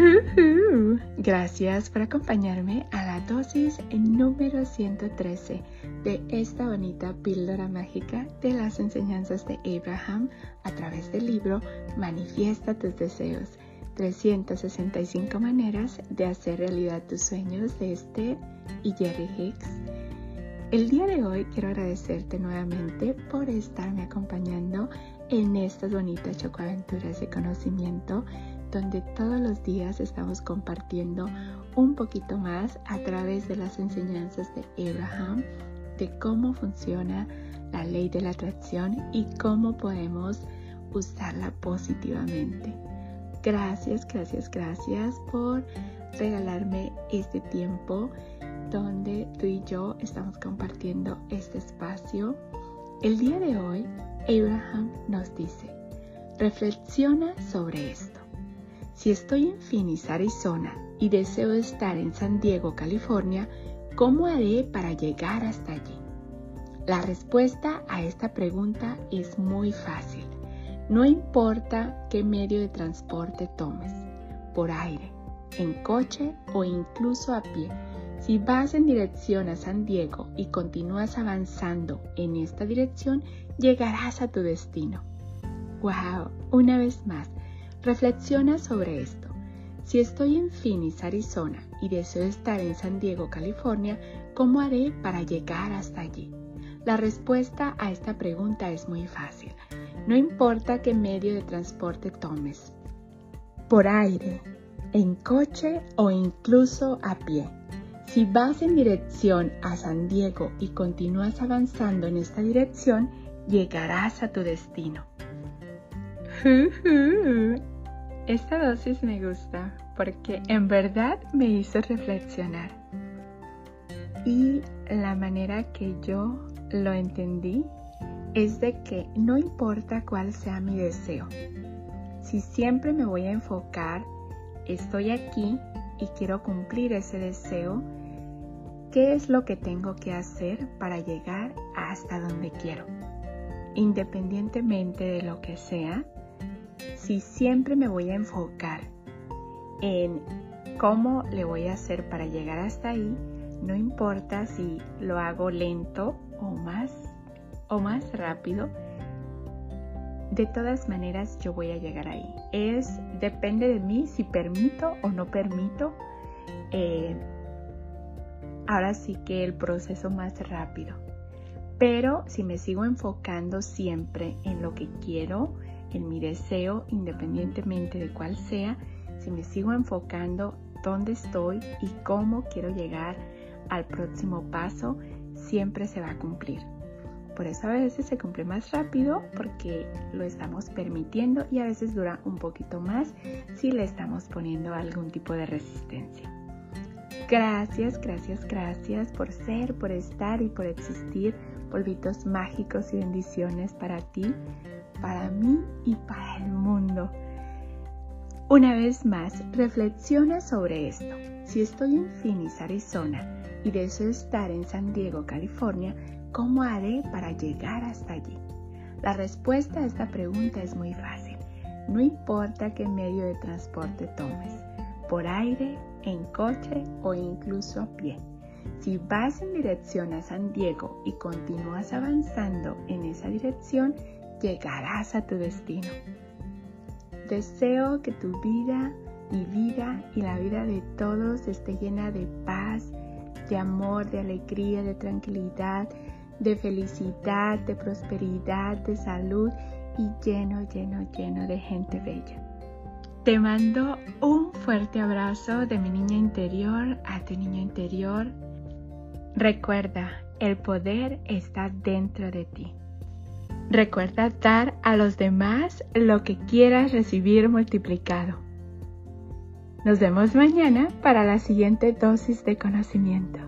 Gracias por acompañarme a la dosis número 113 de esta bonita píldora mágica de las enseñanzas de Abraham a través del libro Manifiesta tus deseos. 365 maneras de hacer realidad tus sueños de Esther y Jerry Hicks. El día de hoy quiero agradecerte nuevamente por estarme acompañando en estas bonitas chocoaventuras de conocimiento donde todos los días estamos compartiendo un poquito más a través de las enseñanzas de Abraham de cómo funciona la ley de la atracción y cómo podemos usarla positivamente. Gracias, gracias, gracias por regalarme este tiempo donde tú y yo estamos compartiendo este espacio. El día de hoy, Abraham nos dice, reflexiona sobre esto. Si estoy en Phoenix, Arizona y deseo estar en San Diego, California, ¿cómo haré para llegar hasta allí? La respuesta a esta pregunta es muy fácil. No importa qué medio de transporte tomes, por aire, en coche o incluso a pie. Si vas en dirección a San Diego y continúas avanzando en esta dirección, llegarás a tu destino. ¡Wow! Una vez más, Reflexiona sobre esto. Si estoy en Phoenix, Arizona y deseo estar en San Diego, California, ¿cómo haré para llegar hasta allí? La respuesta a esta pregunta es muy fácil. No importa qué medio de transporte tomes. Por aire, en coche o incluso a pie. Si vas en dirección a San Diego y continúas avanzando en esta dirección, llegarás a tu destino. Esta dosis me gusta porque en verdad me hizo reflexionar. Y la manera que yo lo entendí es de que no importa cuál sea mi deseo, si siempre me voy a enfocar, estoy aquí y quiero cumplir ese deseo, ¿qué es lo que tengo que hacer para llegar hasta donde quiero? Independientemente de lo que sea, si siempre me voy a enfocar en cómo le voy a hacer para llegar hasta ahí, no importa si lo hago lento o más o más rápido, de todas maneras yo voy a llegar ahí. Es depende de mí si permito o no permito. Eh, ahora sí que el proceso más rápido. Pero si me sigo enfocando siempre en lo que quiero, en mi deseo, independientemente de cuál sea, si me sigo enfocando dónde estoy y cómo quiero llegar al próximo paso, siempre se va a cumplir. Por eso a veces se cumple más rápido porque lo estamos permitiendo y a veces dura un poquito más si le estamos poniendo algún tipo de resistencia. Gracias, gracias, gracias por ser, por estar y por existir. Polvitos mágicos y bendiciones para ti para mí y para el mundo. Una vez más, reflexiona sobre esto. Si estoy en Phoenix, Arizona, y deseo estar en San Diego, California, ¿cómo haré para llegar hasta allí? La respuesta a esta pregunta es muy fácil. No importa qué medio de transporte tomes, por aire, en coche o incluso a pie. Si vas en dirección a San Diego y continúas avanzando en esa dirección, llegarás a tu destino. Deseo que tu vida, mi vida y la vida de todos esté llena de paz, de amor, de alegría, de tranquilidad, de felicidad, de prosperidad, de salud y lleno, lleno, lleno de gente bella. Te mando un fuerte abrazo de mi niña interior a tu niño interior. Recuerda, el poder está dentro de ti. Recuerda dar a los demás lo que quieras recibir multiplicado. Nos vemos mañana para la siguiente dosis de conocimiento.